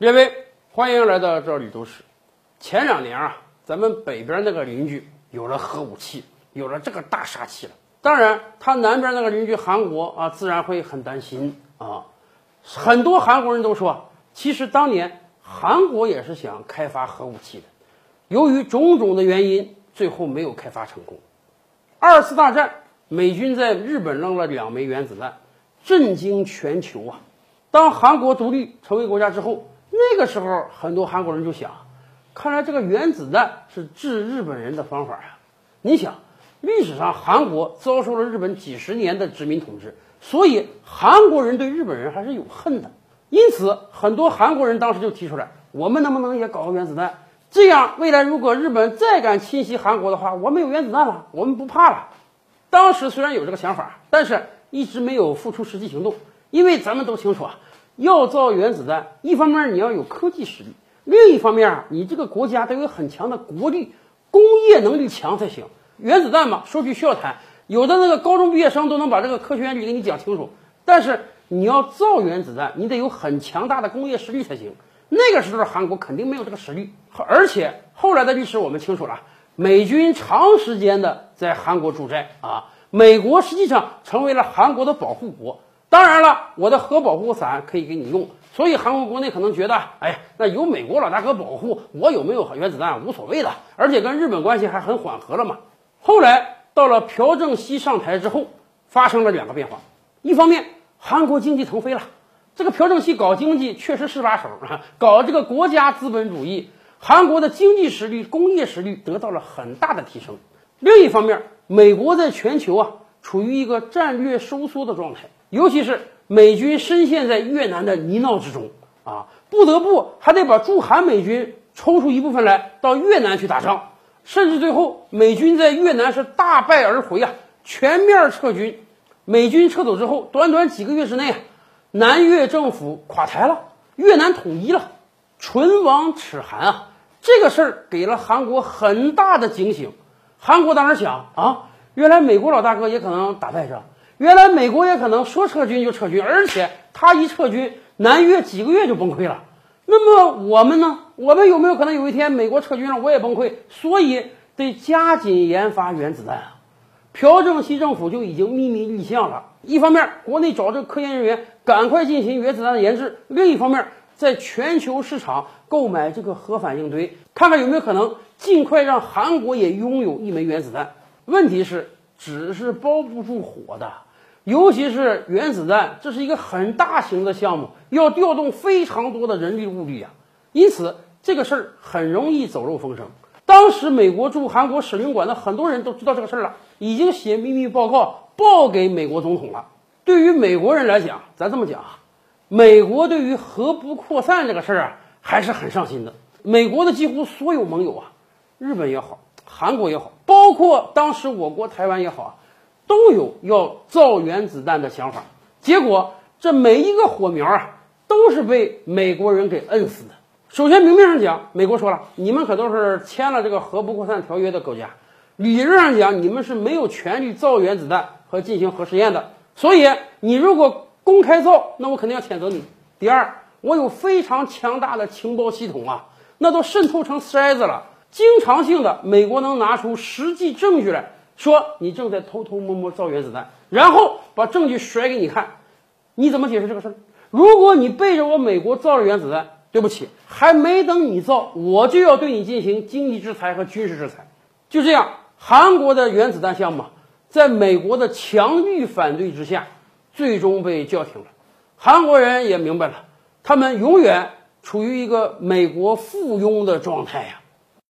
列位，欢迎来到这里都市。前两年啊，咱们北边那个邻居有了核武器，有了这个大杀器了。当然，他南边那个邻居韩国啊，自然会很担心啊。很多韩国人都说，其实当年韩国也是想开发核武器的，由于种种的原因，最后没有开发成功。二次大战，美军在日本扔了两枚原子弹，震惊全球啊！当韩国独立成为国家之后，那个时候很多韩国人就想，看来这个原子弹是治日本人的方法呀。你想，历史上韩国遭受了日本几十年的殖民统治，所以韩国人对日本人还是有恨的。因此，很多韩国人当时就提出来，我们能不能也搞个原子弹？这样，未来如果日本再敢侵袭韩国的话，我们有原子弹了，我们不怕了。当时虽然有这个想法，但是一直没有付出实际行动，因为咱们都清楚啊，要造原子弹，一方面你要有科技实力，另一方面，你这个国家得有很强的国力，工业能力强才行。原子弹嘛，说句笑谈，有的那个高中毕业生都能把这个科学原理给你讲清楚，但是你要造原子弹，你得有很强大的工业实力才行。那个时候韩国肯定没有这个实力，而且后来的历史我们清楚了，美军长时间的在韩国驻寨啊，美国实际上成为了韩国的保护国。当然了，我的核保护伞可以给你用，所以韩国国内可能觉得，哎，那有美国老大哥保护，我有没有原子弹无所谓的，而且跟日本关系还很缓和了嘛。后来到了朴正熙上台之后，发生了两个变化，一方面韩国经济腾飞了。这个朴正熙搞经济确实是把手啊，搞这个国家资本主义，韩国的经济实力、工业实力得到了很大的提升。另一方面，美国在全球啊处于一个战略收缩的状态，尤其是美军深陷在越南的泥淖之中啊，不得不还得把驻韩美军抽出一部分来到越南去打仗，甚至最后美军在越南是大败而回啊，全面撤军。美军撤走之后，短短几个月之内啊。南越政府垮台了，越南统一了，唇亡齿寒啊！这个事儿给了韩国很大的警醒。韩国当时想啊，原来美国老大哥也可能打败仗，原来美国也可能说撤军就撤军，而且他一撤军，南越几个月就崩溃了。那么我们呢？我们有没有可能有一天美国撤军了，我也崩溃？所以得加紧研发原子弹啊！朴正熙政府就已经秘密立项了。一方面，国内找这科研人员，赶快进行原子弹的研制；另一方面，在全球市场购买这个核反应堆，看看有没有可能尽快让韩国也拥有一枚原子弹。问题是，纸是包不住火的，尤其是原子弹，这是一个很大型的项目，要调动非常多的人力物力啊。因此，这个事儿很容易走漏风声。当时，美国驻韩国使领馆的很多人都知道这个事儿了，已经写秘密报告。报给美国总统了。对于美国人来讲，咱这么讲啊，美国对于核不扩散这个事儿啊，还是很上心的。美国的几乎所有盟友啊，日本也好，韩国也好，包括当时我国台湾也好啊，都有要造原子弹的想法。结果这每一个火苗啊，都是被美国人给摁死的。首先明面上讲，美国说了，你们可都是签了这个核不扩散条约的国家，理论上讲，你们是没有权利造原子弹。和进行核试验的，所以你如果公开造，那我肯定要谴责你。第二，我有非常强大的情报系统啊，那都渗透成筛子了，经常性的，美国能拿出实际证据来说你正在偷偷摸摸造原子弹，然后把证据甩给你看，你怎么解释这个事儿？如果你背着我美国造了原子弹，对不起，还没等你造，我就要对你进行经济制裁和军事制裁。就这样，韩国的原子弹项目。在美国的强力反对之下，最终被叫停了。韩国人也明白了，他们永远处于一个美国附庸的状态呀。